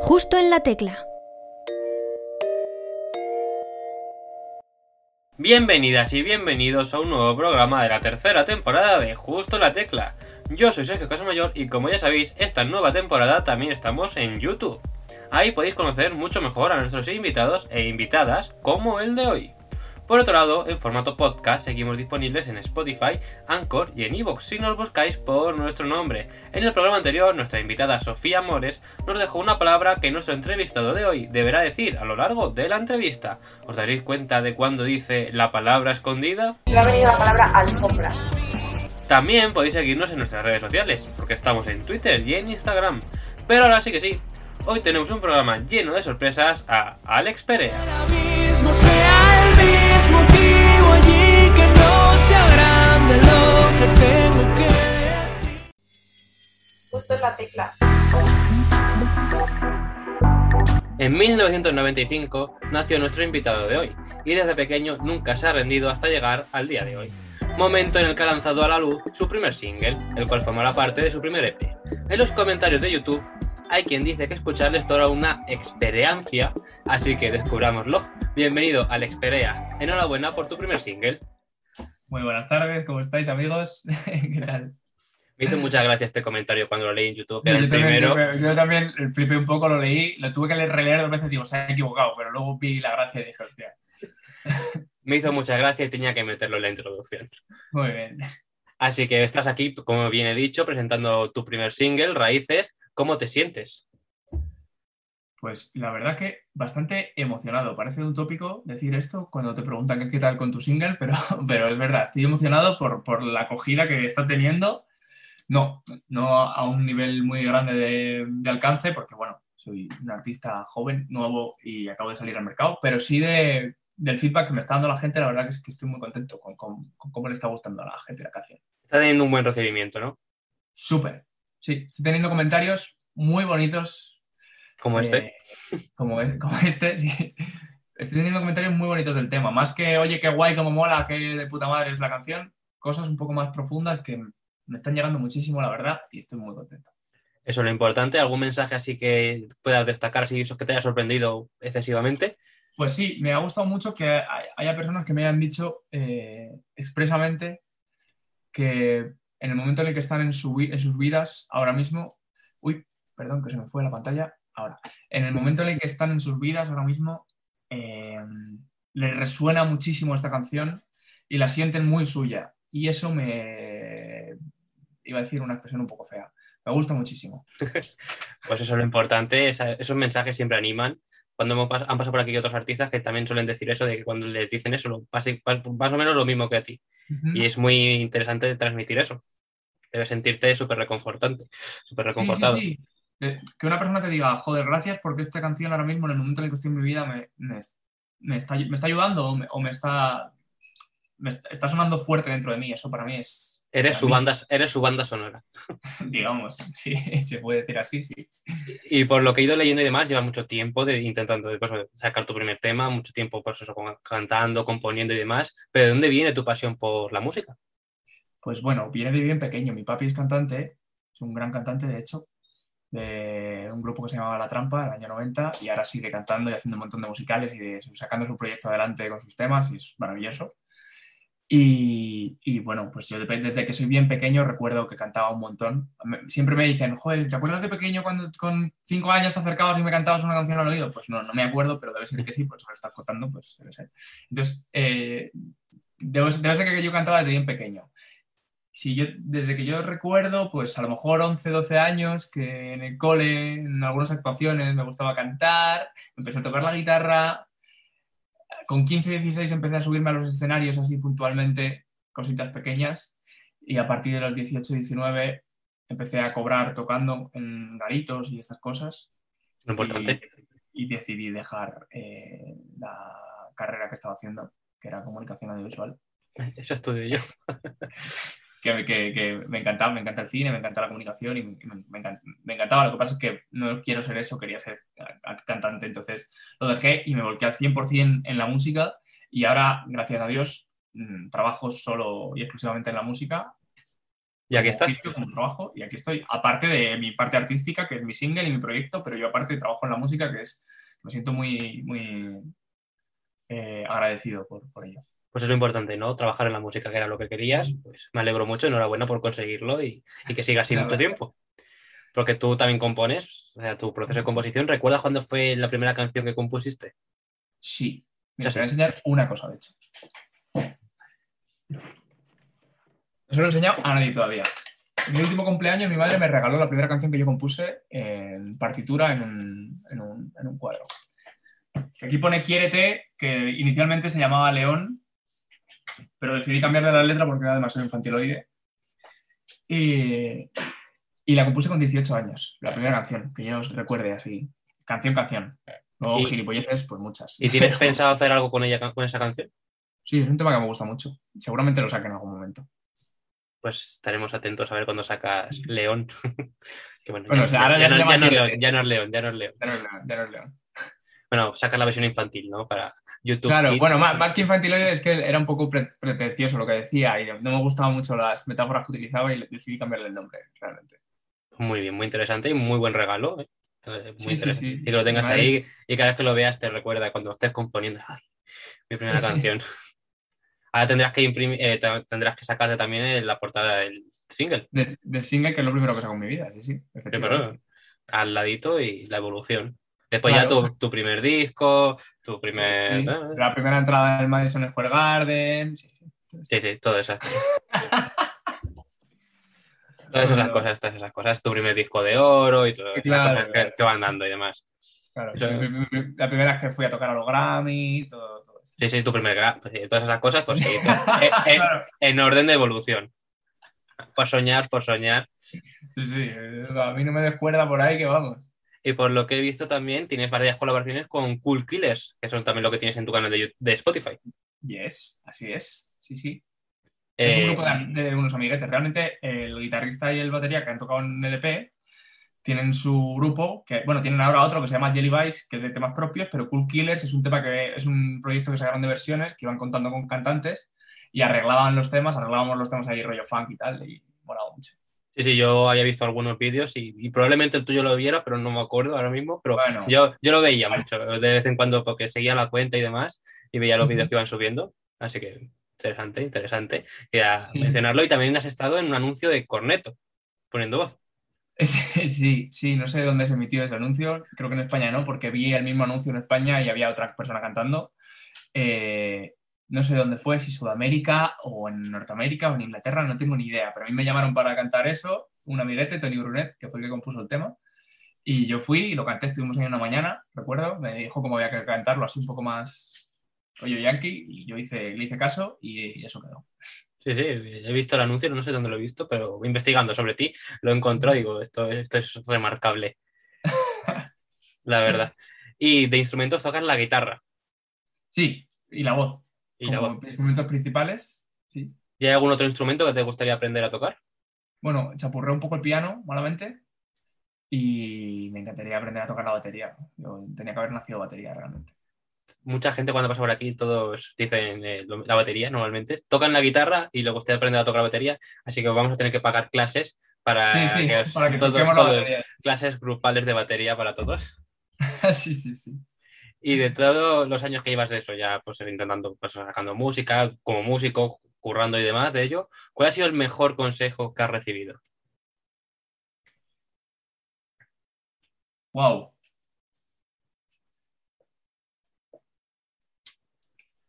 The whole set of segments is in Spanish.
Justo en la tecla. Bienvenidas y bienvenidos a un nuevo programa de la tercera temporada de Justo en la Tecla. Yo soy Sergio Casamayor y como ya sabéis, esta nueva temporada también estamos en YouTube. Ahí podéis conocer mucho mejor a nuestros invitados e invitadas como el de hoy. Por otro lado, en formato podcast seguimos disponibles en Spotify, Anchor y en Evox si nos buscáis por nuestro nombre. En el programa anterior, nuestra invitada Sofía Mores nos dejó una palabra que nuestro entrevistado de hoy deberá decir a lo largo de la entrevista. ¿Os daréis cuenta de cuándo dice la palabra escondida? Me ha venido la palabra alfombra. También podéis seguirnos en nuestras redes sociales, porque estamos en Twitter y en Instagram. Pero ahora sí que sí, hoy tenemos un programa lleno de sorpresas a Alex Perea. Motivo allí que no sea grande lo que tengo que decir. Justo en la tecla. En 1995 nació nuestro invitado de hoy, y desde pequeño nunca se ha rendido hasta llegar al día de hoy. Momento en el que ha lanzado a la luz su primer single, el cual formará parte de su primer EP. En los comentarios de YouTube hay quien dice que escucharle es toda una experiencia, así que descubrámoslo. Bienvenido al Experea. Enhorabuena por tu primer single. Muy buenas tardes, ¿cómo estáis amigos? ¿Qué tal? Me hizo mucha gracia este comentario cuando lo leí en YouTube. Era yo, el también, primero. yo también flipé un poco, lo leí, lo tuve que leer- releer dos veces, digo, se ha equivocado, pero luego vi la gracia y dije, hostia, Me hizo mucha gracia y tenía que meterlo en la introducción. muy bien. Así que estás aquí, como bien he dicho, presentando tu primer single, Raíces. ¿Cómo te sientes? Pues la verdad que bastante emocionado. Parece un tópico decir esto cuando te preguntan qué, tal con tu single, pero, pero es verdad, estoy emocionado por, por la acogida que está teniendo. No, no a un nivel muy grande de, de alcance, porque bueno, soy un artista joven, nuevo y acabo de salir al mercado, pero sí de, del feedback que me está dando la gente, la verdad que, es que estoy muy contento con, con- con cómo le está gustando a la gente la canción. Está teniendo un buen recibimiento, ¿no? Súper, sí, estoy teniendo comentarios muy bonitos Como este. eh, como, es- como este, sí. Estoy teniendo comentarios muy bonitos del tema. Más que, oye, qué guay, cómo mola, qué de puta madre es la canción. Cosas un poco más profundas que me están llegando muchísimo, la verdad, y estoy muy contento. Eso es lo importante. ¿Algún mensaje así que puedas destacar, así eso que te haya sorprendido excesivamente? Pues sí, me ha gustado mucho que hay- haya personas que me hayan dicho eh, expresamente que en el momento en el que están en, su vi- en sus vidas ahora mismo, uy, perdón que se me fue la pantalla, ahora, en el momento en el que están en sus vidas ahora mismo, eh, les resuena muchísimo esta canción y la sienten muy suya. Y eso me, iba a decir una expresión un poco fea, me gusta muchísimo. Pues eso es lo importante. esa- esos mensajes siempre animan. Cuando han pasado por aquí otros artistas que también suelen decir eso, de que cuando les dicen eso, lo, pase- pa- más o menos lo mismo que a ti. Y es muy interesante transmitir eso. Debes sentirte súper reconfortante, súper Sí, sí, reconfortado. sí. De- Que una persona te diga, joder, gracias porque esta canción ahora mismo, en el momento en el que estoy en mi vida, me, me, me está, me está ayudando o me, o me está, me está, sonando fuerte dentro de mí. Eso para mí es. Eres su, banda, eres su banda sonora. Digamos, sí, se puede decir así, sí. Y por lo que he ido leyendo y demás, lleva mucho tiempo de, intentando pues, sacar tu primer tema, mucho tiempo pues, eso, cantando, componiendo y demás. Pero ¿de dónde viene tu pasión por la música? Pues bueno, viene de bien pequeño. Mi papi es cantante, es un gran cantante, de hecho, de un grupo que se llamaba La Trampa, en el año 90, y ahora sigue cantando y haciendo un montón de musicales y sacando su proyecto adelante con sus temas, y es maravilloso. Y, bueno, pues yo desde que soy bien pequeño recuerdo que cantaba un montón. Siempre me dicen, joder, ¿te acuerdas de pequeño cuando con cinco años te acercabas y me cantabas una canción al oído? Pues no, no me acuerdo, pero debe ser que sí, pues lo estás contando, pues debe ser. Entonces, eh, debe ser que yo cantaba desde bien pequeño si yo, desde que yo recuerdo, pues a lo mejor 11, 12 años, que en el cole, en algunas actuaciones me gustaba cantar, empecé a tocar la guitarra, con 15, 16 empecé a subirme a los escenarios así puntualmente, cositas pequeñas, y a partir de los 18, 19 empecé a cobrar tocando en garitos y estas cosas. Lo importante. Y, y decidí dejar eh, la carrera que estaba haciendo, que era comunicación audiovisual Eso estudio yo. que, que- que me encantaba, me encanta el cine, me encanta la comunicación y me, me encan- me encantaba. Lo que pasa es que no quiero ser eso, quería ser a- cantante, entonces lo dejé y me volqué al 100% en la música y ahora, gracias a Dios, mm, trabajo solo y exclusivamente en la música Y aquí estás. como trabajo, y aquí estoy. Aparte de mi parte artística, que es mi single y mi proyecto, pero yo aparte trabajo en la música, que es, me siento muy, muy eh, agradecido por, por ello. Pues es lo importante, ¿no? Trabajar en la música, que era lo que querías. Pues me alegro mucho, enhorabuena por conseguirlo y, y que siga así Claro. mucho tiempo. Porque tú también compones, o sea, tu proceso de composición. ¿Recuerdas cuándo fue la primera canción que compusiste? Sí. Mira, te voy a enseñar una cosa, de hecho. No se lo he enseñado a nadie todavía. En mi último cumpleaños, mi madre me regaló la primera canción que yo compuse en partitura en un, en un- en un cuadro. Aquí pone Quiérete, que inicialmente se llamaba León, pero decidí cambiarle la letra porque era demasiado infantiloide. Y, y la compuse con 18 años, la primera canción, que yo os recuerde así. Canción, canción. Luego Y- gilipolleces, pues muchas. ¿Y tienes pensado hacer algo con ella, con esa canción? Sí, es un tema que me gusta mucho. Seguramente lo saque en algún momento. Pues estaremos atentos a ver cuando sacas León. que bueno, Bueno, ya, o sea, ahora ya ya se no, llama ya no es Quiérete. León, ya no es León, ya no es León. Ya no es León, ya no es León. Bueno, sacas la versión infantil, ¿no? Para YouTube. Claro, Kids. bueno, más, más que infantiloide es que era un poco pre- pretencioso lo que decía y no me gustaban mucho las metáforas que utilizaba y decidí cambiarle el nombre, realmente. Muy bien, muy interesante y muy buen regalo. ¿eh? Entonces, muy Sí, sí, interesante. sí. Y que lo tengas Además- ahí y cada vez que lo veas te recuerda cuando estés componiendo. ¡Ay! Mi primera canción. Ahora tendrás que imprimir, eh, te- tendrás que sacarte también la portada del single. De- del single, que es lo primero que saco en mi vida, sí, sí. Pero, al ladito y la evolución. Después Claro. ya tu, tu primer disco, tu primer. Sí, ah, La primera entrada del Madison Square Garden. Sí, sí. Sí, sí, todo eso. Todas esas cosas, todas esas cosas. Tu primer disco de oro y todas esas Claro, cosas que, claro. que van dando y demás. Claro, Eso- la primera vez que fui a tocar a los Grammy, todo, todo esto. Sí, sí, tu primer gra- pues todas esas cosas, pues sí. to- eh, eh, en orden de evolución. Por soñar, por soñar. Sí, sí. eh, A mí no me descuerda por ahí que vamos. Y por lo que he visto también, tienes varias colaboraciones con Cool Killers, que son también lo que tienes en tu canal de, Spotify. Yes, así es. Sí, sí. Es un Eh, grupo de, de unos amiguetes. Realmente el guitarrista y el batería que han tocado en LP tienen su grupo, que bueno, tienen ahora otro que se llama Jelly Vice, que es de temas propios, pero Cool Killers es un tema que es un proyecto que sacaron de versiones, que iban contando con cantantes y arreglaban los temas, arreglábamos los temas ahí rollo funk y tal, y molaba mucho. Sí, sí, yo había visto algunos vídeos y, y probablemente el tuyo lo viera, pero no me acuerdo ahora mismo. Pero Bueno. yo, yo lo veía Vale. mucho, de vez en cuando, porque seguía la cuenta y demás, y veía los vídeos que iban subiendo. Así que interesante, interesante. Quería Sí. mencionarlo. Y también has estado en un anuncio de Corneto, poniendo voz. Sí, sí, no sé dónde se emitió ese anuncio, creo que en España no, porque vi el mismo anuncio en España y había otra persona cantando. Eh, no sé dónde fue, si Sudamérica o en Norteamérica o en Inglaterra, no tengo ni idea, pero a mí me llamaron para cantar eso, un amiguete, Tony Brunet, que fue el que compuso el tema, y yo fui y lo canté, estuvimos ahí una mañana, recuerdo, me dijo cómo había que cantarlo así un poco más rollo yankee, y yo hice, le hice caso y, eso quedó. Sí, sí, he visto el anuncio, no sé dónde lo he visto, pero investigando sobre ti lo encontré y digo, esto, esto es remarcable. la verdad. Y de instrumentos tocas la guitarra Sí, y la voz. Y la como voz. instrumentos principales, sí. ¿Y hay algún otro instrumento que te gustaría aprender a tocar? Bueno, chapurré un poco el piano, malamente, y me encantaría aprender a tocar la batería. Yo tenía que haber nacido batería realmente. Mucha gente cuando pasa por aquí, todos dicen eh, la batería normalmente. Tocan la guitarra y le gustaría aprender a tocar la batería, así que vamos a tener que pagar clases para sí, sí, que os- para que todo- toquemos la todo- batería. clases grupales de batería para todos. sí, sí, sí. Y de todos los años que llevas de eso, ya pues intentando, pues sacando música, como músico, currando y demás de ello, ¿cuál ha sido el mejor consejo que has recibido? Wow.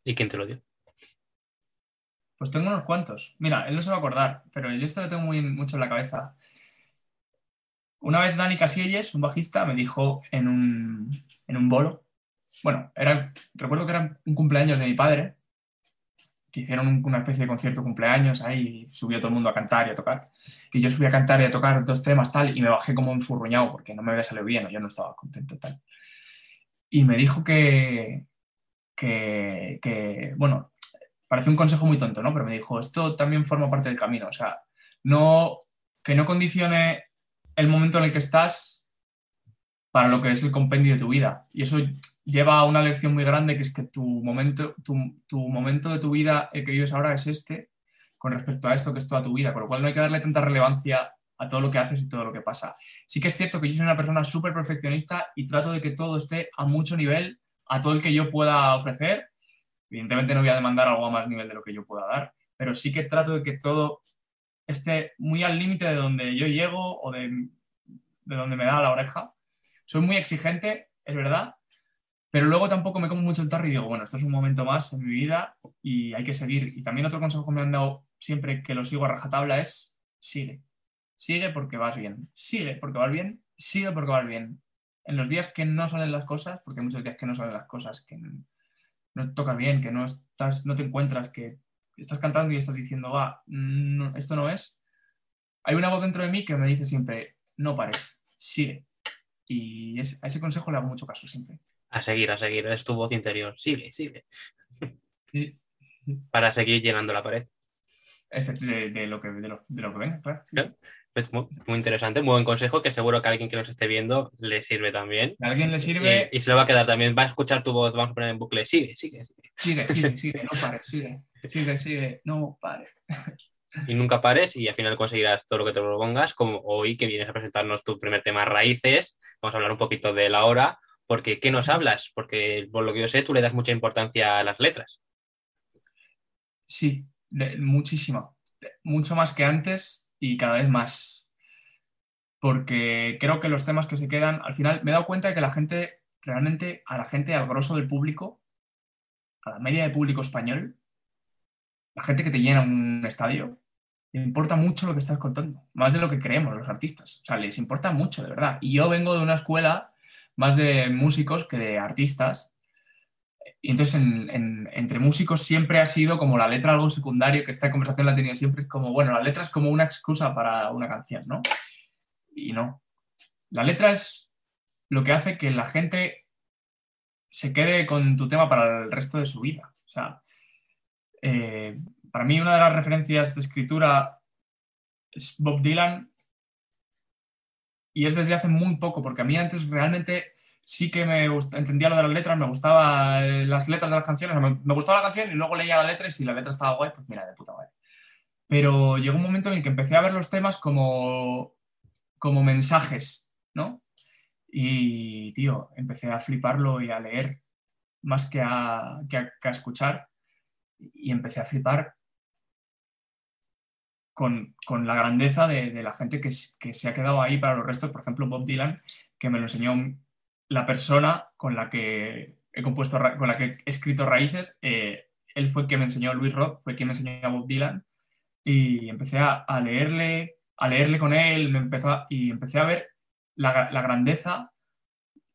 ¿Y quién te lo dio? Pues tengo unos cuantos. Mira, él no se va a acordar, pero yo esto lo tengo muy mucho en la cabeza. Una vez Dani Casillas, un bajista, me dijo en un, en un bolo, bueno, era, recuerdo que era un cumpleaños de mi padre, que hicieron un- una especie de concierto cumpleaños ahí, y subió todo el mundo a cantar y a tocar. Y yo subí a cantar y a tocar dos temas tal, y me bajé como enfurruñado porque no me había salido bien, o yo no estaba contento tal. Y me dijo que, que, que, bueno, parece un consejo muy tonto, ¿no? Pero me dijo, esto también forma parte del camino, o sea, no, que no condicione el momento en el que estás para lo que es el compendio de tu vida. Y eso lleva a una lección muy grande, que es que tu momento, tu, tu momento de tu vida, el que vives ahora, es este, con respecto a esto que es toda tu vida, con lo cual no hay que darle tanta relevancia a todo lo que haces y todo lo que pasa. Sí que es cierto que yo soy una persona súper perfeccionista y trato de que todo esté a mucho nivel, a todo el que yo pueda ofrecer. Evidentemente no voy a demandar algo a más nivel de lo que yo pueda dar, pero sí que trato de que todo esté muy al límite de donde yo llego o de, de donde me da la oreja. Soy muy exigente, es verdad, pero luego tampoco me como mucho el tarro y digo, bueno, esto es un momento más en mi vida y hay que seguir. Y también otro consejo que me han dado siempre que lo sigo a rajatabla es sigue. Sigue porque vas bien. Sigue porque vas bien. Sigue porque vas bien. En los días que no salen las cosas, porque hay muchos días que no salen las cosas, que no te toca bien, que no, estás, no te encuentras, que estás cantando y estás diciendo, va, no, esto no es. Hay una voz dentro de mí que me dice siempre, no pares, sigue. Y a ese consejo le hago mucho caso siempre. A seguir, a seguir. Es tu voz interior. Sigue, sigue. Para seguir llenando la pared. De, de lo que, de, lo, de lo que venga, claro. Es muy, muy interesante, muy buen consejo que seguro que a alguien que nos esté viendo le sirve también. A alguien le sirve, Y, y se lo va a quedar también. Va a escuchar tu voz, vamos a poner en bucle. Sigue, sigue, sigue. sigue, sigue, sigue, no pares, sigue, sigue, sigue, no pares. Y nunca pares y al final conseguirás todo lo que te propongas, como hoy que vienes a presentarnos tu primer tema Raíces. Vamos a hablar un poquito de la hora, porque ¿qué nos hablas? Porque por lo que yo sé, tú le das mucha importancia a las letras. Sí, muchísima. Mucho más que antes y cada vez más. Porque creo que los temas que se quedan, al final me he dado cuenta de que la gente, realmente, a la gente, al grosso del público, a la media de público español, la gente que te llena un estadio, le importa mucho lo que estás contando, más de lo que creemos los artistas. O sea, les importa mucho, de verdad. Y yo vengo de una escuela más de músicos que de artistas. Y entonces, en- en- entre músicos siempre ha sido como la letra algo secundario, que esta conversación la tenido siempre, es como, bueno, la letra es como una excusa para una canción, ¿no? Y no. La letra es lo que hace que la gente se quede con tu tema para el resto de su vida. O sea, eh, para mí una de las referencias de escritura es Bob Dylan y es desde hace muy poco, porque a mí antes realmente sí que me entendía lo de las letras, me gustaban las letras de las canciones, me, me gustaba la canción y luego leía la letra y si la letra estaba guay, pues mira, de puta madre. Pero llegó un momento en el que empecé a ver los temas como, como mensajes, ¿no? Y, tío, empecé a fliparlo y a leer más que a, que a- que a escuchar y empecé a flipar con, con la grandeza de, de la gente que, que se ha quedado ahí para los restos. Por ejemplo, Bob Dylan, que me lo enseñó la persona con la que he compuesto, con la que he escrito raíces. eh, él fue quien me enseñó, Luis Roth, fue quien me enseñó a Bob Dylan. Y empecé a, a leerle, a leerle con él, me empezó y empecé a ver la, la grandeza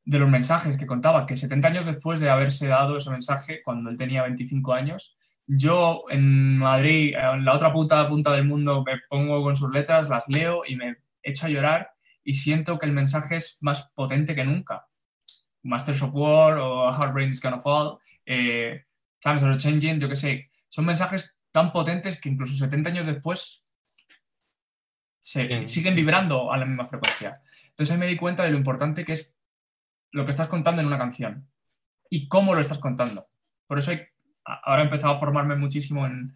de los mensajes que contaba, que 70 años después de haberse dado ese mensaje, cuando él tenía 25 años, yo en Madrid, en la otra punta, punta del mundo, me pongo con sus letras, las leo y me echo a llorar y siento que el mensaje es más potente que nunca. Masters of War o Hard Brain is Gonna Fall, eh, Times Are Changing, yo qué sé, son mensajes tan potentes que incluso 70 años después se, Sí. siguen vibrando a la misma frecuencia. Entonces ahí me di cuenta de lo importante que es lo que estás contando en una canción y cómo lo estás contando. Por eso hay- ahora he empezado a formarme muchísimo en,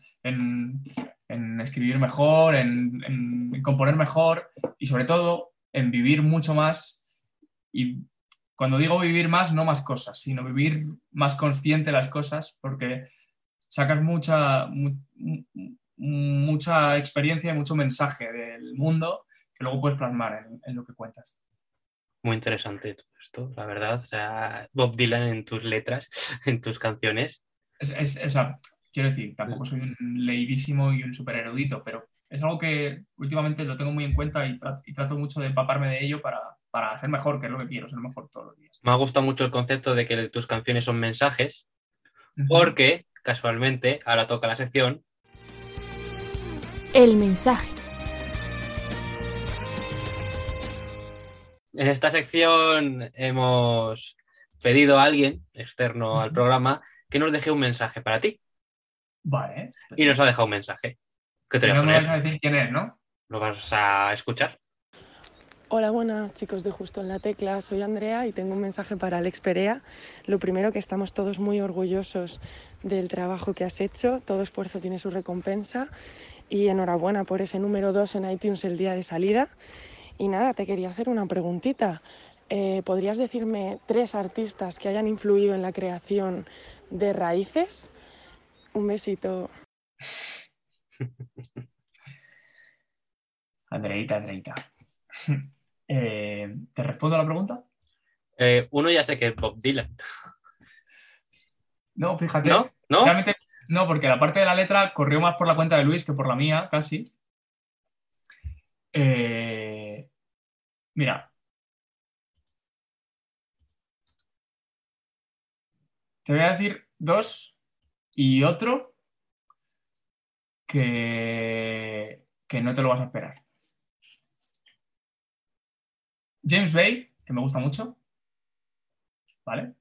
escribir mejor, en, componer mejor y sobre todo en vivir mucho más. Y cuando digo vivir más, no más cosas, sino vivir más consciente las cosas porque sacas mucha, mu- mu- mucha experiencia y mucho mensaje del mundo que luego puedes plasmar en- en lo que cuentas. Muy interesante todo esto, la verdad. O sea, Bob Dylan en tus letras, en tus canciones. Es, es- o sea, quiero decir, tampoco soy un leidísimo y un super erudito, pero es algo que últimamente lo tengo muy en cuenta y trato, y trato mucho de empaparme de ello para, para ser mejor, que es lo que quiero, ser mejor todos los días. Me ha gustado mucho el concepto de que tus canciones son mensajes, porque casualmente ahora toca la sección El mensaje. En esta sección hemos pedido a alguien externo al programa que nos deje un mensaje para ti. Vale. Y nos ha dejado un mensaje. ¿Qué te voy a no me vas a decir quién es, ¿no? Lo vas a escuchar. Hola, buenas chicos de Justo en la Tecla, soy Andrea y tengo un mensaje para Alex Perea. Lo primero que estamos todos muy orgullosos del trabajo que has hecho, todo esfuerzo tiene su recompensa y enhorabuena por ese número 2 en iTunes el día de salida. Y nada, te quería hacer una preguntita. Eh, ¿Podrías decirme tres artistas que hayan influido en la creación de Raíces? Un besito. Andreita, Andreita. Eh, ¿Te respondo a la pregunta? Eh, uno ya sé que es Bob Dylan. No, fíjate. ¿No? ¿No? Realmente, no, porque la parte de la letra corrió más por la cuenta de Luis que por la mía, casi. Eh, mira. Te voy a decir dos y otro que, que no te lo vas a esperar. James Bay, que me gusta mucho. ¿Vale?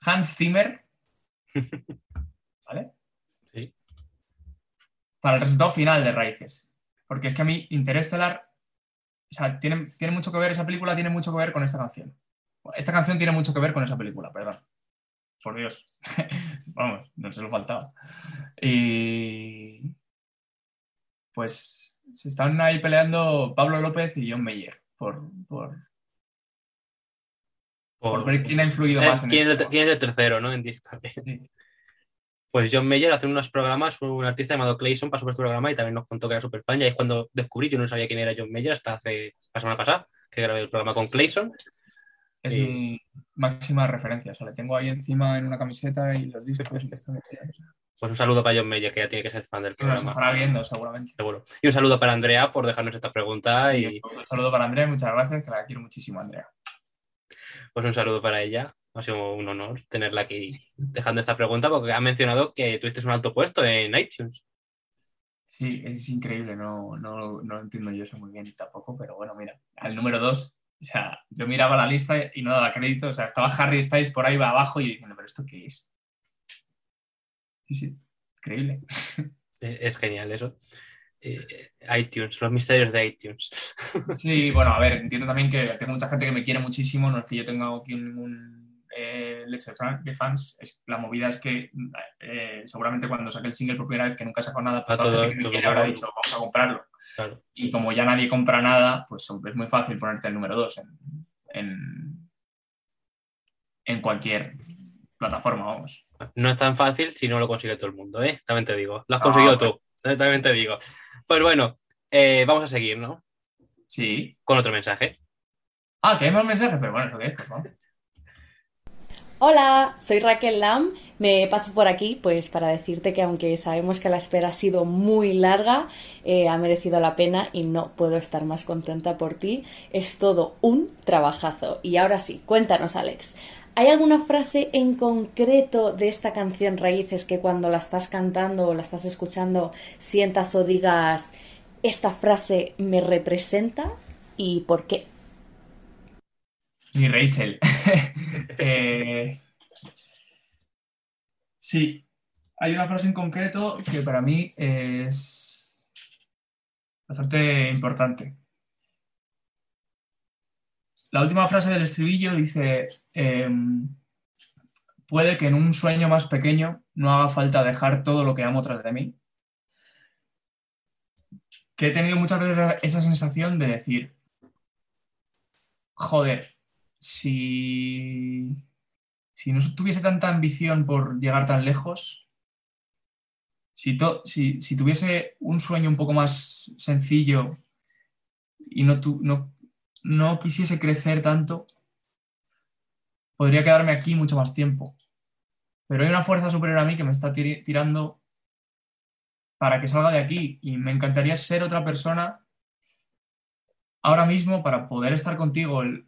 Hans Zimmer. ¿Vale? Sí. Para el resultado final de Raíces. Porque es que a mí Interestelar, o sea, tiene, tiene mucho que ver, esa película tiene mucho que ver con esta canción. Esta canción tiene mucho que ver con esa película, perdón. Por Dios. Vamos, no se lo faltaba. Y pues se están ahí peleando Pablo López y John Mayer por, por, por ver quién ha influido Eh, más en ¿quién, es el, quién es el tercero, ¿no? En. Sí. Pues John Mayer hace unos programas, un artista llamado Clayson pasó por este programa y también nos contó que era super fan. Y ahí es cuando descubrí, yo no sabía quién era John Mayer hasta hace la semana pasada, que grabé el programa con Clayson. Es Sí. mi máxima referencia. O sea, le tengo ahí encima en una camiseta y los discos y que están metidos. Pues un saludo para John Mayer, que ya tiene que ser fan del Que nos programa. estará viendo seguramente. Seguro. Y un saludo para Andrea por dejarnos esta pregunta y Un saludo para Andrea, muchas gracias, que la quiero muchísimo, Andrea. pues un saludo para ella. Ha sido un honor tenerla aquí dejando esta pregunta porque ha mencionado que tuviste un alto puesto en iTunes. Sí, es increíble, no, no, no entiendo yo eso muy bien tampoco, pero bueno, mira, al número dos, o sea, yo miraba la lista y no daba crédito, o sea, estaba Harry Styles por ahí abajo y diciendo, pero ¿esto qué es? Sí, sí, increíble. Eh, Es genial eso. Eh, iTunes, los misterios de iTunes. Sí, bueno, a ver, entiendo también que tengo mucha gente que me quiere muchísimo, no es que yo tenga aquí ningún eh, leche de fan- de fans, es, la movida es que eh, seguramente cuando saque el single por primera vez, que nunca sacó nada, pues todo- que todo quiere habrá dicho, vamos a comprarlo. Claro. Y como ya nadie compra nada, pues es muy fácil ponerte el número 2 en, en, en cualquier plataforma, vamos. No es tan fácil si no lo consigue todo el mundo, ¿eh? También te digo. Lo has Ah, conseguido tú. eh, También te digo. Pues bueno, eh, vamos a seguir, ¿no? Sí. Con otro mensaje. Ah, que hay más mensajes, pero bueno, eso qué es, ¿no? Hola, soy Raquel Lam. Me paso por aquí pues para decirte que aunque sabemos que la espera ha sido muy larga, eh, ha merecido la pena y no puedo estar más contenta por ti. Es todo un trabajazo. Y ahora sí, cuéntanos Alex. ¿Hay alguna frase en concreto de esta canción Raíces que cuando la estás cantando o la estás escuchando sientas o digas, esta frase me representa y por qué? Ni Rachel. Eh, sí, hay una frase en concreto que para mí es bastante importante. La última frase del estribillo dice, em, puede que en un sueño más pequeño no haga falta dejar todo lo que amo tras de mí. Que he tenido muchas veces esa sensación de decir, joder, si, si no tuviese tanta ambición por llegar tan lejos, si, si, si tuviese un sueño un poco más sencillo y no, tu- no, no quisiese crecer tanto, podría quedarme aquí mucho más tiempo. Pero hay una fuerza superior a mí que me está tirando para que salga de aquí y me encantaría ser otra persona ahora mismo para poder estar contigo el-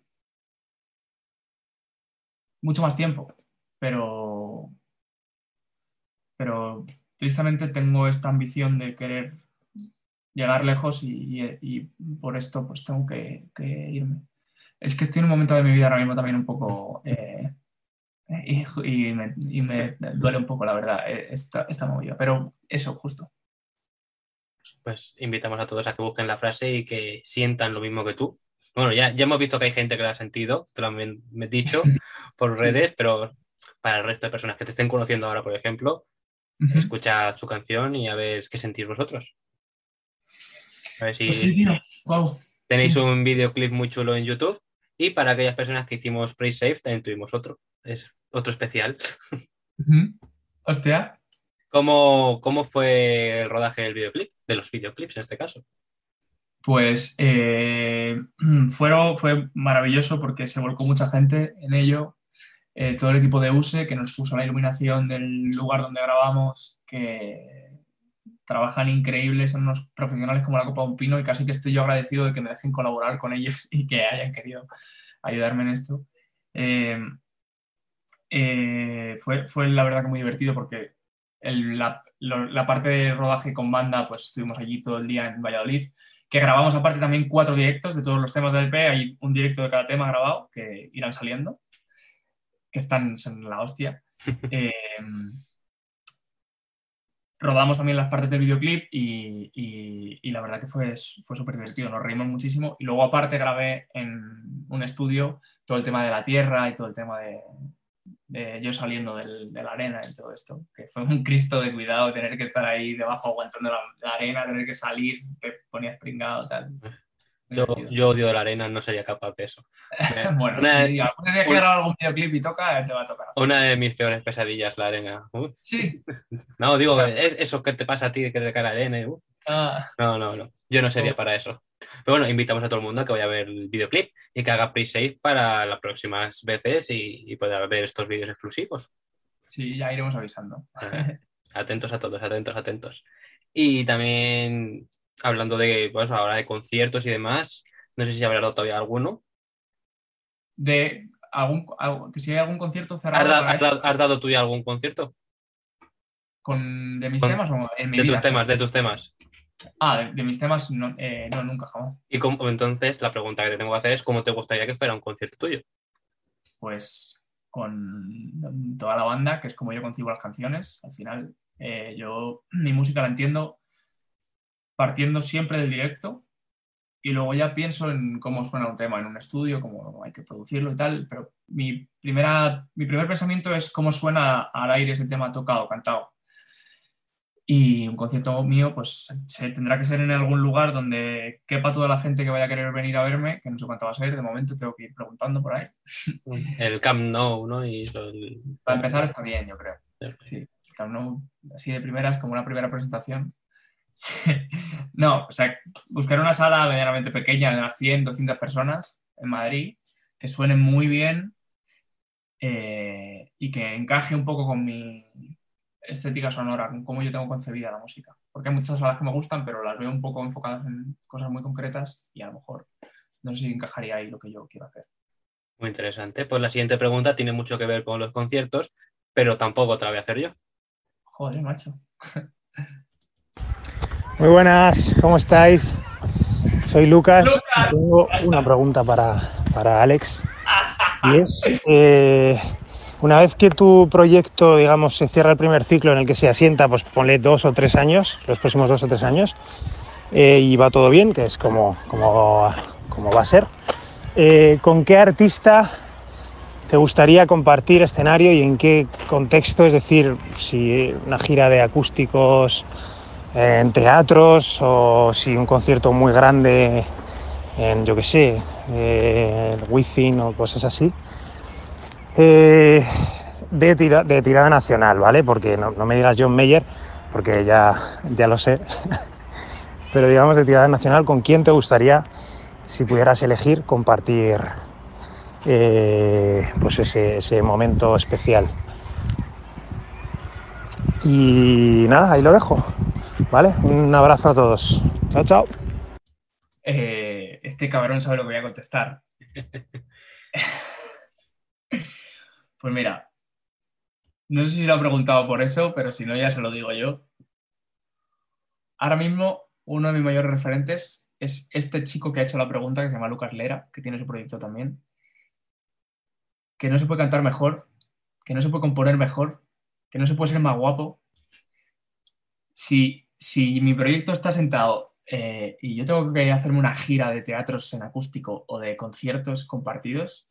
mucho más tiempo. Pero, pero tristemente tengo esta ambición de querer llegar lejos y, y- y por esto pues tengo que, que irme. Es que estoy en un momento de mi vida ahora mismo también un poco... eh, y, y me, y me duele un poco, la verdad, eh, esta, esta movida. Pero eso, justo. Pues invitamos a todos a que busquen la frase y que sientan lo mismo que tú. Bueno, ya, ya hemos visto que hay gente que la ha sentido, te lo han me dicho por redes, pero para el resto de personas que te estén conociendo ahora, por ejemplo, Ujú. escuchad su canción y a ver qué sentís vosotros. A ver si Pues sí, tío. Wow. tenéis sí. un videoclip muy chulo en YouTube. Y para aquellas personas que hicimos Pre-Save, también tuvimos otro. Es otro especial. Hostia. ¿Cómo, ¿Cómo fue el rodaje del videoclip? De los videoclips en este caso. Pues eh, fue maravilloso porque se volcó mucha gente en ello. Eh, todo el equipo de USE que nos puso la iluminación del lugar donde grabamos, que trabajan increíbles, son unos profesionales como la Copa de un Pino y casi que estoy yo agradecido de que me dejen colaborar con ellos y que hayan querido ayudarme en esto. Eh, eh, fue, fue la verdad que muy divertido porque la, la parte de rodaje con banda, pues estuvimos allí todo el día en Valladolid, que grabamos aparte también cuatro directos de todos los temas del EP, hay un directo de cada tema grabado que irán saliendo, que están son la hostia. Eh, rodamos también las partes del videoclip y, y- y la verdad que fue, fue súper divertido, nos reímos muchísimo. Y luego aparte grabé en un estudio todo el tema de la tierra y todo el tema de, de yo saliendo del- de la arena y todo esto, que fue un cristo de cuidado tener que estar ahí debajo aguantando la, la arena, tener que salir, te ponías pringado, tal. Yo, yo odio la arena, no sería capaz de eso. Bueno, una, si algún día que un- grabar algún videoclip y toca, te va a tocar. una de mis peores pesadillas, la arena. Uf. Sí. No, digo, O sea- es eso que te pasa a ti que te cae la arena. y, uf. Ah, No, no, no. Yo no sería para eso. Pero bueno, invitamos a todo el mundo a que vaya a ver el videoclip y que haga pre-save para las próximas veces y, y pueda ver estos vídeos exclusivos. sí, ya iremos avisando. Atentos a todos, atentos, atentos. Y también hablando de, pues ahora de conciertos y demás, no sé si habrá dado todavía alguno. De algún, algún- que si hay algún concierto ¿Has, cerrado da- has dado- has dado tú ya algún concierto? con, de mis con- temas o en mi De vida? tus temas, de tus temas. Ah, de, de mis temas, no, eh, no, nunca, jamás. Y cómo- entonces la pregunta que te tengo que hacer es cómo te gustaría que fuera un concierto tuyo. Pues con toda la banda, que es como yo concibo las canciones. Al final, eh, yo mi música la entiendo partiendo siempre del directo y luego ya pienso en cómo suena un tema en un estudio, cómo hay que producirlo y tal, pero mi, primera, mi primer pensamiento es cómo suena al aire ese tema tocado, cantado. Y un concierto mío, pues se tendrá que ser en algún lugar donde quepa toda la gente que vaya a querer venir a verme, que no sé cuánto va a ser, de momento tengo que ir preguntando por ahí. El Camp Nou, ¿no? Y el- Para empezar está bien, yo creo. Sí, Camp Nou, así de primeras, como una primera presentación. no, o sea, buscar una sala medianamente pequeña de unas 100, 200 personas en Madrid, que suene muy bien eh, y que encaje un poco con mi estética sonora, con cómo yo tengo concebida la música. Porque hay muchas salas que me gustan, pero las veo un poco enfocadas en cosas muy concretas y a lo mejor no sé si encajaría ahí lo que yo quiero hacer. Muy interesante. Pues la siguiente pregunta tiene mucho que ver con los conciertos, pero tampoco te la voy a hacer yo. Joder, macho. Muy buenas, ¿cómo estáis? Soy Lucas. ¡Lucas! Tengo una pregunta para, para Alex. Y es, eh, una vez que tu proyecto, digamos, se cierra el primer ciclo en el que se asienta, pues ponle dos o tres años, los próximos dos o tres años, eh, y va todo bien, que es como, como, como va a ser, eh, ¿con qué artista te gustaría compartir escenario y en qué contexto? Es decir, si una gira de acústicos en teatros o si un concierto muy grande en, yo qué sé, eh, el Wizzing o cosas así. Eh, de, tira- de tirada nacional, ¿vale? Porque no, no me digas John Mayer, porque ya, ya lo sé. Pero digamos de tirada nacional, ¿con quién te gustaría, si pudieras elegir, compartir eh, pues ese, ese momento especial? Y nada, ahí lo dejo. ¿Vale? Un abrazo a todos. Chao, chao. Eh, este cabrón sabe lo que voy a contestar. pues mira, no sé si lo ha preguntado por eso, pero si no, ya se lo digo yo. Ahora mismo, uno de mis mayores referentes es este chico que ha hecho la pregunta, que se llama Lucas Lera, que tiene su proyecto también. Que no se puede cantar mejor, que no se puede componer mejor, que no se puede ser más guapo. Si, si mi proyecto está sentado eh, y yo tengo que hacerme una gira de teatros en acústico o de conciertos compartidos,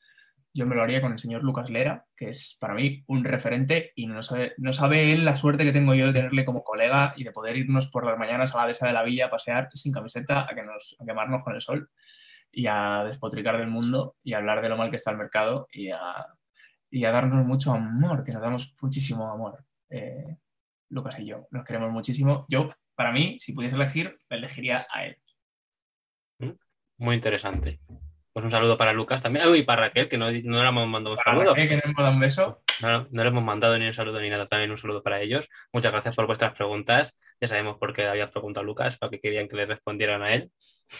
yo me lo haría con el señor Lucas Lera, que es para mí un referente y no sabe, no sabe él la suerte que tengo yo de tenerle como colega y de poder irnos por las mañanas a la dehesa de la villa a pasear sin camiseta, a, que nos, a quemarnos con el sol y a despotricar del mundo y a hablar de lo mal que está el mercado y a, y a darnos mucho amor, que nos damos muchísimo amor. Eh, Lucas y yo nos queremos muchísimo. Yo, para mí, si pudiese elegir, le elegiría a él. Muy interesante. Pues un saludo para Lucas también. Uy, y para Raquel, que no, no le hemos mandado un saludo. Raquel, que nos hemos dado un beso. No, no le hemos mandado ni un saludo ni nada, también un saludo para ellos. Muchas gracias por vuestras preguntas. Ya sabemos por qué habías preguntado a Lucas, para que querían que le respondieran a él.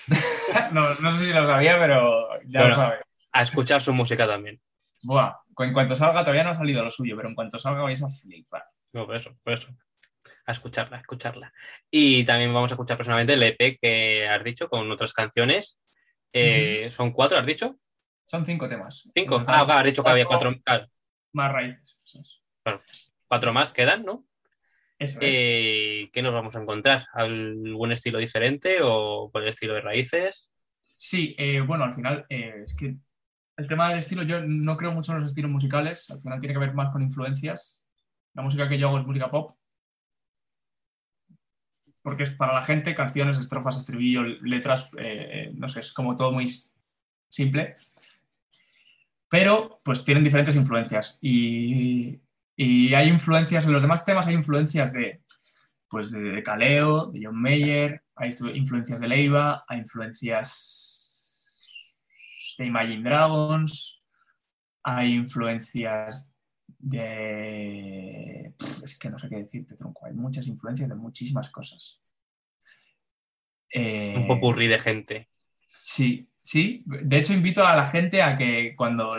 No, no sé si lo sabía, pero ya Bueno. lo sabe. A escuchar su música también. Buah, en cuanto salga, todavía no ha salido lo suyo, pero en cuanto salga vais a flipar. No, por eso, por eso. A escucharla, a escucharla. Y también vamos a escuchar personalmente el EP que has dicho con otras canciones. Eh, ¿Son cuatro, has dicho? Son cinco temas. ¿Cinco? Ah, claro, has dicho que había cuatro, claro, Más raíces. Eso es. cuatro más quedan, ¿no? Eso es. Eh, ¿Qué nos vamos a encontrar? ¿Algún estilo diferente o por el estilo de raíces? Sí, eh, bueno, al final eh, es que el tema del estilo, yo no creo mucho en los estilos musicales, al final tiene que ver más con influencias. La música que yo hago es música pop, porque es para la gente, canciones, estrofas, estribillo, letras, eh, no sé, es como todo muy simple. Pero pues tienen diferentes influencias y, y hay influencias, en los demás temas hay influencias de, pues de, de Kaleo, de John Mayer, hay influencias de Leiva, hay influencias de Imagine Dragons, hay influencias de... Es que no sé qué decirte, tronco. Hay muchas influencias de muchísimas cosas. Eh, Un popurrí de gente. Sí, sí. De hecho, invito a la gente a que cuando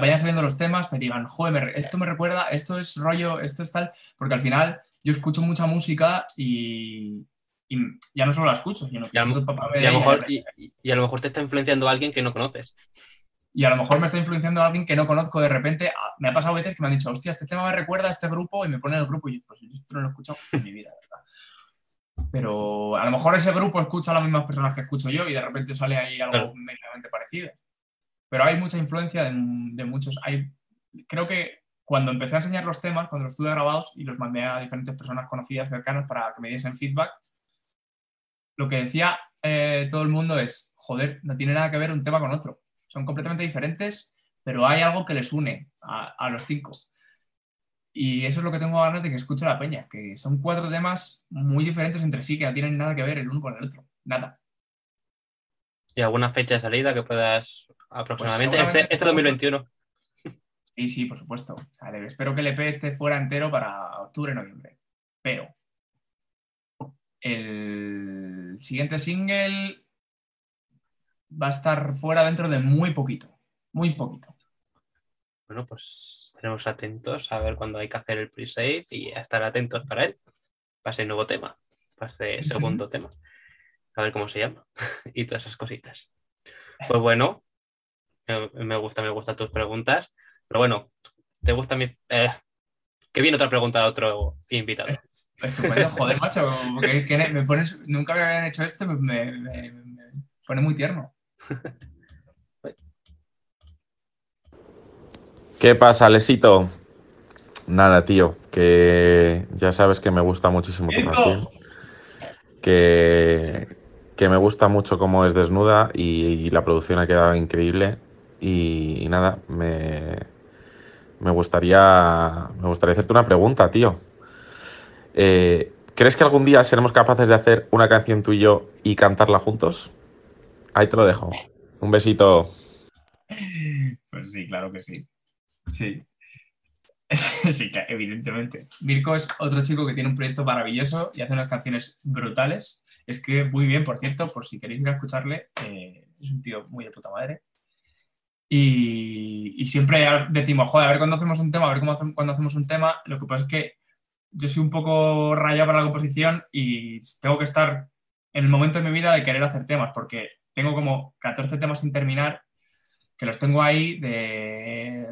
vayan saliendo los temas me digan, joder, esto me recuerda, esto es rollo, esto es tal, porque al final yo escucho mucha música y, y ya no solo la escucho, sino que Y a, lo- y a mejor, y, y a lo mejor te está influenciando alguien que no conoces. Y a lo mejor me está influenciando alguien que no conozco de repente. Ah, Me ha pasado veces que me han dicho, hostia, este tema me recuerda a este grupo y me ponen el grupo y yo, pues yo esto no lo he escuchado en mi vida, ¿verdad? Pero a lo mejor ese grupo escucha a las mismas personas que escucho yo y de repente sale ahí algo Claro. medianamente parecido. Pero hay mucha influencia de, de muchos. Hay, creo que cuando empecé a enseñar los temas, cuando los tuve grabados y los mandé a diferentes personas conocidas, cercanas, para que me diesen feedback, lo que decía eh, todo el mundo es, joder, no tiene nada que ver un tema con otro. Son completamente diferentes, pero hay algo que les une a, a los cinco. Y eso es lo que tengo ganas de que escuche la peña, que son cuatro temas muy diferentes entre sí, que no tienen nada que ver el uno con el otro. Nada. ¿Y alguna fecha de salida que puedas aproximadamente? Pues este, este seguro. 2021. Sí, sí, por supuesto. O sea, le- espero que el EP esté fuera entero para octubre, noviembre. Pero el siguiente single va a estar fuera dentro de muy poquito. Muy poquito. Bueno, pues estaremos atentos a ver cuándo hay que hacer el pre-save y a estar atentos para él. Para ese nuevo tema, para este segundo tema. A ver cómo se llama y todas esas cositas. Pues bueno, me, gusta, me gustan tus preguntas. Pero bueno, ¿te gusta mi. Eh, que viene otra pregunta de otro invitado. Estupendo, joder, macho. Porque es que me pones, nunca me habían hecho esto, me, me- me- me pone muy tierno. ¿Qué pasa, Lesito? Nada, tío, que ya sabes que me gusta muchísimo tu canción. Que, que me gusta mucho cómo es desnuda y, y la producción ha quedado increíble. Y, y nada, me, me gustaría, me gustaría hacerte una pregunta, tío. Eh, ¿Crees que algún día seremos capaces de hacer una canción tú y yo y cantarla juntos? Ahí te lo dejo. Un besito. Pues sí, claro que sí. Sí. Sí, evidentemente. Mirko es otro chico que tiene un proyecto maravilloso y hace unas canciones brutales. Escribe muy bien, por cierto, por si queréis ir a escucharle. eh, es un tío muy de puta madre. Y, y siempre decimos, joder, a ver cuándo hacemos un tema, a ver cómo cuándo hacemos un tema. Lo que pasa es que yo soy un poco rayado para la composición y tengo que estar en el momento de mi vida de querer hacer temas, porque tengo como 14 temas sin terminar que los tengo ahí de...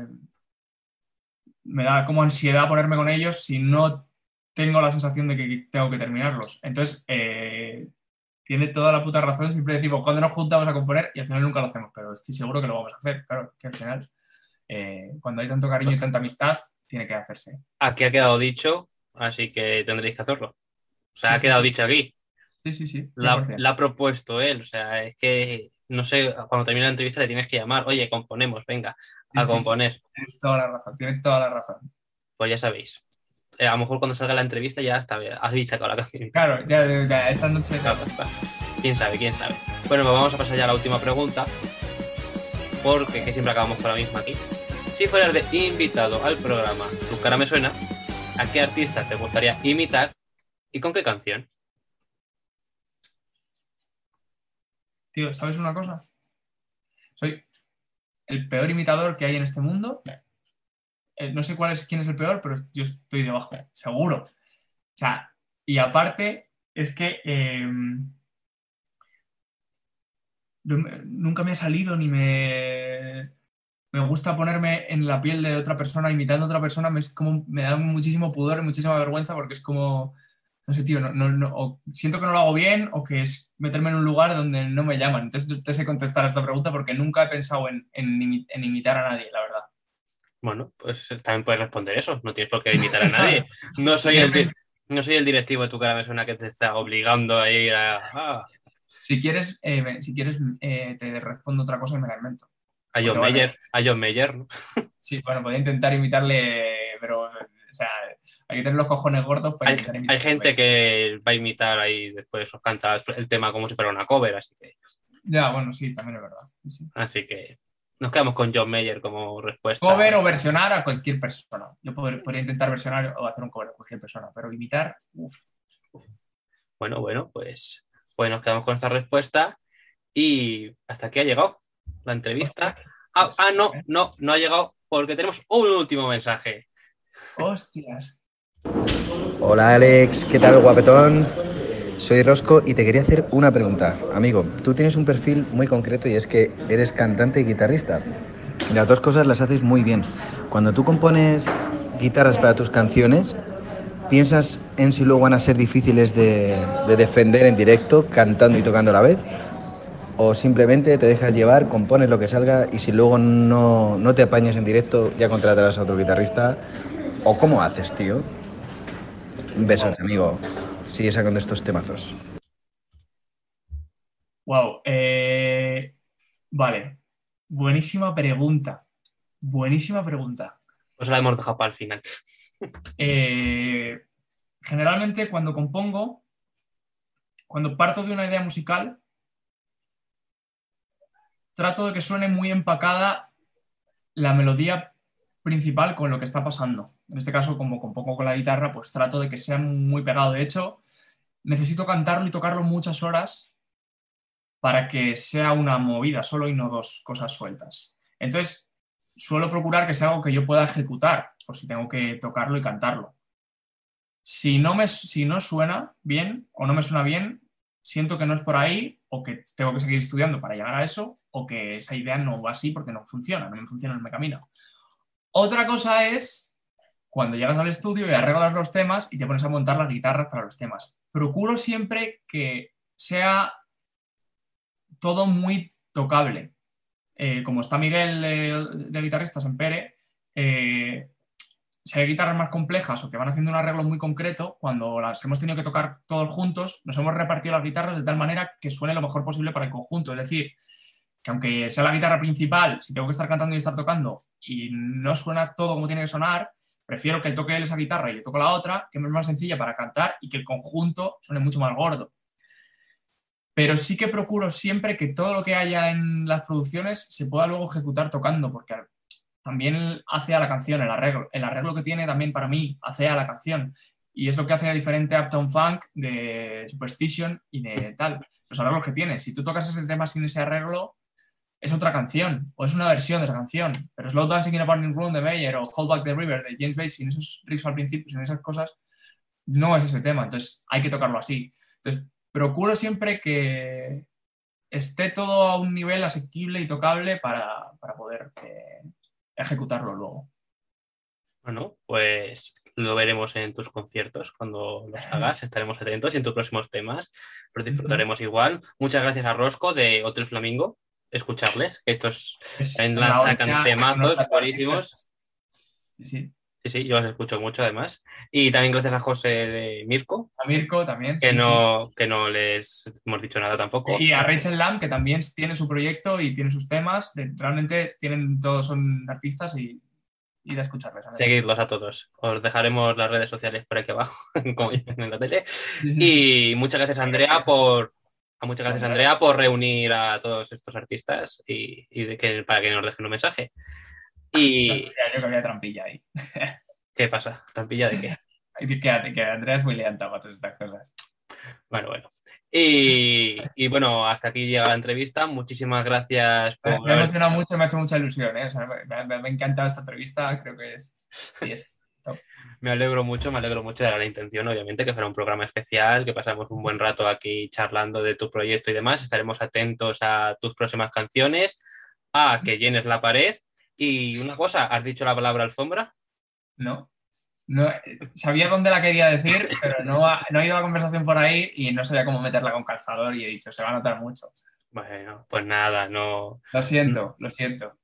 Me da como ansiedad ponerme con ellos si no tengo la sensación de que tengo que terminarlos. Entonces, eh, tiene toda la puta razón. Siempre decimos, cuando nos juntamos a componer? Y al final nunca lo hacemos, pero estoy seguro que lo vamos a hacer. Claro, que al final eh, cuando hay tanto cariño y tanta amistad, tiene que hacerse. Aquí ha quedado dicho, así que tendréis que hacerlo. O sea, ha quedado dicho aquí. Sí, sí, sí. La, 100%. la ha propuesto él. O sea, es que, no sé, cuando termine la entrevista le tienes que llamar, oye, componemos, venga, Sí, a sí, sí. componer. Tienes toda la razón, tienes toda la razón. Pues ya sabéis. Eh, a lo mejor cuando salga la entrevista ya está, habéis sacado la canción. Claro, ya, ya, esta noche. Claro, claro. Quién sabe, quién sabe. Bueno, pues vamos a pasar ya a la última pregunta. Porque que siempre acabamos con la misma aquí. Si fueras de invitado al programa Tu cara me suena, ¿a qué artista te gustaría imitar y con qué canción? Tío, ¿sabes una cosa? Soy el peor imitador que hay en este mundo. Eh, no sé cuál es, quién es el peor, pero yo estoy debajo, seguro. O sea, y aparte, es que eh, nunca me ha salido ni me, me gusta ponerme en la piel de otra persona, imitando a otra persona, me, es como, me da muchísimo pudor y muchísima vergüenza porque es como, no sé, tío, no, no, no- o siento que no lo hago bien o que es meterme en un lugar donde no me llaman. Entonces te sé contestar a esta pregunta porque nunca he pensado en, en en imitar a nadie, la verdad. Bueno, pues también puedes responder eso. No tienes por qué imitar a nadie. No soy el, no soy el directivo de Tu cara me suena que te está obligando a ir a, a, Si quieres, eh, si quieres eh, te respondo otra cosa y me la invento. a John. Mayer. A John Mayer, ¿no? Sí, bueno, podría intentar imitarle, pero, o sea, hay que tener los cojones gordos para Hay, intentar hay gente que va a imitar ahí después os canta el tema como si fuera una cover, así que, Ya, bueno, sí, también es verdad. sí, sí. así que nos quedamos con John Mayer como respuesta. Cover o versionar a cualquier persona. Yo podría, podría intentar versionar o hacer un cover a cualquier persona, pero imitar, uf. Bueno, bueno, pues, pues nos quedamos con esta respuesta y hasta aquí ha llegado la entrevista. Ah, ah, no, no, no ha llegado porque tenemos un último mensaje. Hostias. Hola Alex, ¿qué tal guapetón? Soy Rosco y te quería hacer una pregunta. Amigo, tú tienes un perfil muy concreto y es que eres cantante y guitarrista. Las dos cosas las haces muy bien. Cuando tú compones guitarras para tus canciones, ¿piensas en si luego van a ser difíciles de, de defender en directo, cantando y tocando a la vez? ¿O simplemente te dejas llevar, compones lo que salga y si luego no, no te apañas en directo, ya contratarás a otro guitarrista? ¿O cómo haces, tío? Un besote, amigo. Sigue sacando estos temazos. Wow. eh, vale. Buenísima pregunta. Buenísima pregunta. Pues la hemos dejado para el final. Eh, generalmente cuando compongo, cuando parto de una idea musical, trato de que suene muy empacada la melodía principal con lo que está pasando. En este caso, como compongo con la guitarra, pues trato de que sea muy pegado. De hecho, necesito cantarlo y tocarlo muchas horas para que sea una movida solo y no dos cosas sueltas. Entonces, suelo procurar que sea algo que yo pueda ejecutar, por si tengo que tocarlo y cantarlo. Si no, me, si no suena bien o no me suena bien, siento que no es por ahí o que tengo que seguir estudiando para llegar a eso o que esa idea no va así porque no funciona, no me funciona, no me camina. Otra cosa es cuando llegas al estudio y arreglas los temas y te pones a montar las guitarras para los temas. Procuro siempre que sea todo muy tocable. Eh, como está Miguel eh, de guitarristas en Pere, eh, si hay guitarras más complejas o que van haciendo un arreglo muy concreto, cuando las hemos tenido que tocar todos juntos, nos hemos repartido las guitarras de tal manera que suene lo mejor posible para el conjunto. Es decir, que aunque sea la guitarra principal, si tengo que estar cantando y estar tocando y no suena todo como tiene que sonar, prefiero que toque él esa guitarra y yo toco la otra, que es más sencilla para cantar y que el conjunto suene mucho más gordo. Pero sí que procuro siempre que todo lo que haya en las producciones se pueda luego ejecutar tocando, porque también hace a la canción el arreglo. El arreglo que tiene también para mí hace a la canción. Y es lo que hace diferente a Uptown Funk de Superstition y de tal. Los arreglos que tiene. Si tú tocas ese tema sin ese arreglo, es otra canción o es una versión de esa canción. Pero Slow Dancing in a Burning Room de Mayer o Hold Back the River de James Bay, sin esos riffs al principio, sin esas cosas, no es ese tema. Entonces hay que tocarlo así. Entonces procuro siempre que esté todo a un nivel asequible y tocable para, para poder eh, ejecutarlo luego. Bueno, pues lo veremos en tus conciertos cuando los hagas, estaremos atentos y en tus próximos temas los disfrutaremos igual. Muchas gracias a Rosco de Hotel Flamingo escucharles. que Estos Es sacan temazos buenísimos. Sí, sí. Sí, yo los escucho mucho además. Y también gracias a José de Mirko, A Mirko también. que sí, no, que no les hemos dicho nada tampoco. Y a Rachel Lamb, que también tiene su proyecto y tiene sus temas. realmente tienen, todos son artistas y ir a escucharles. a. Seguidlos a todos. Os dejaremos las redes sociales por aquí abajo, como en la tele. Y muchas gracias, Andrea, por. Muchas gracias, Andrea, por reunir a todos estos artistas y, y de que, para que nos dejen un mensaje. No Y. sabía yo que había trampilla ahí. ¿Qué pasa? ¿Trampilla de qué? Quédate, que Andrea es muy leanta para todas estas cosas. Bueno, bueno. Y, y bueno, hasta aquí llega la entrevista. Muchísimas gracias por. me ha emocionado mucho me ha hecho mucha ilusión. ¿eh? O sea, me, me- me ha encantado esta entrevista. Creo que es 10. Me alegro mucho, me alegro mucho de la intención, obviamente, que fuera un programa especial, que pasamos un buen rato aquí charlando de tu proyecto y demás. Estaremos atentos a tus próximas canciones, a que llenes la pared. Y una cosa, ¿has dicho la palabra alfombra? ¿no? No, sabía dónde la quería decir, pero no ha, no ha ido la conversación por ahí y no sabía cómo meterla con calzador y he dicho, se va a notar mucho. Bueno, pues nada, no. Lo siento, lo siento.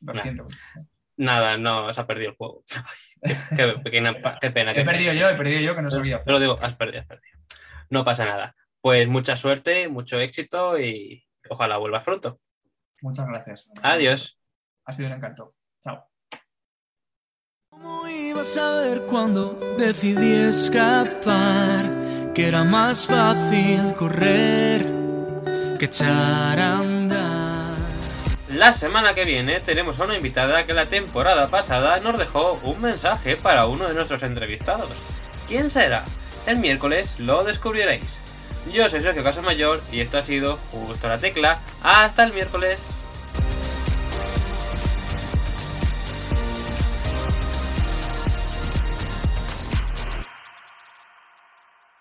Lo Nah. siento muchísimo. Nada, no, se ha perdido el juego. Ay, qué, qué pequeña- qué pena. qué He perdido pena. yo, he perdido yo que no sabía. Te lo digo, has perdido, has perdido. No pasa nada. Pues mucha suerte, mucho éxito y ojalá vuelvas pronto. Muchas gracias. Adiós. Ha sido un encanto. Chao. ¿Cómo iba a saber cuando decidí escapar? Que era más fácil correr que echar a. La semana que viene tenemos a una invitada que la temporada pasada nos dejó un mensaje para uno de nuestros entrevistados. ¿Quién será? El miércoles lo descubriréis. Yo soy Sergio Casamayor y esto ha sido Justo la Tecla. Hasta el miércoles.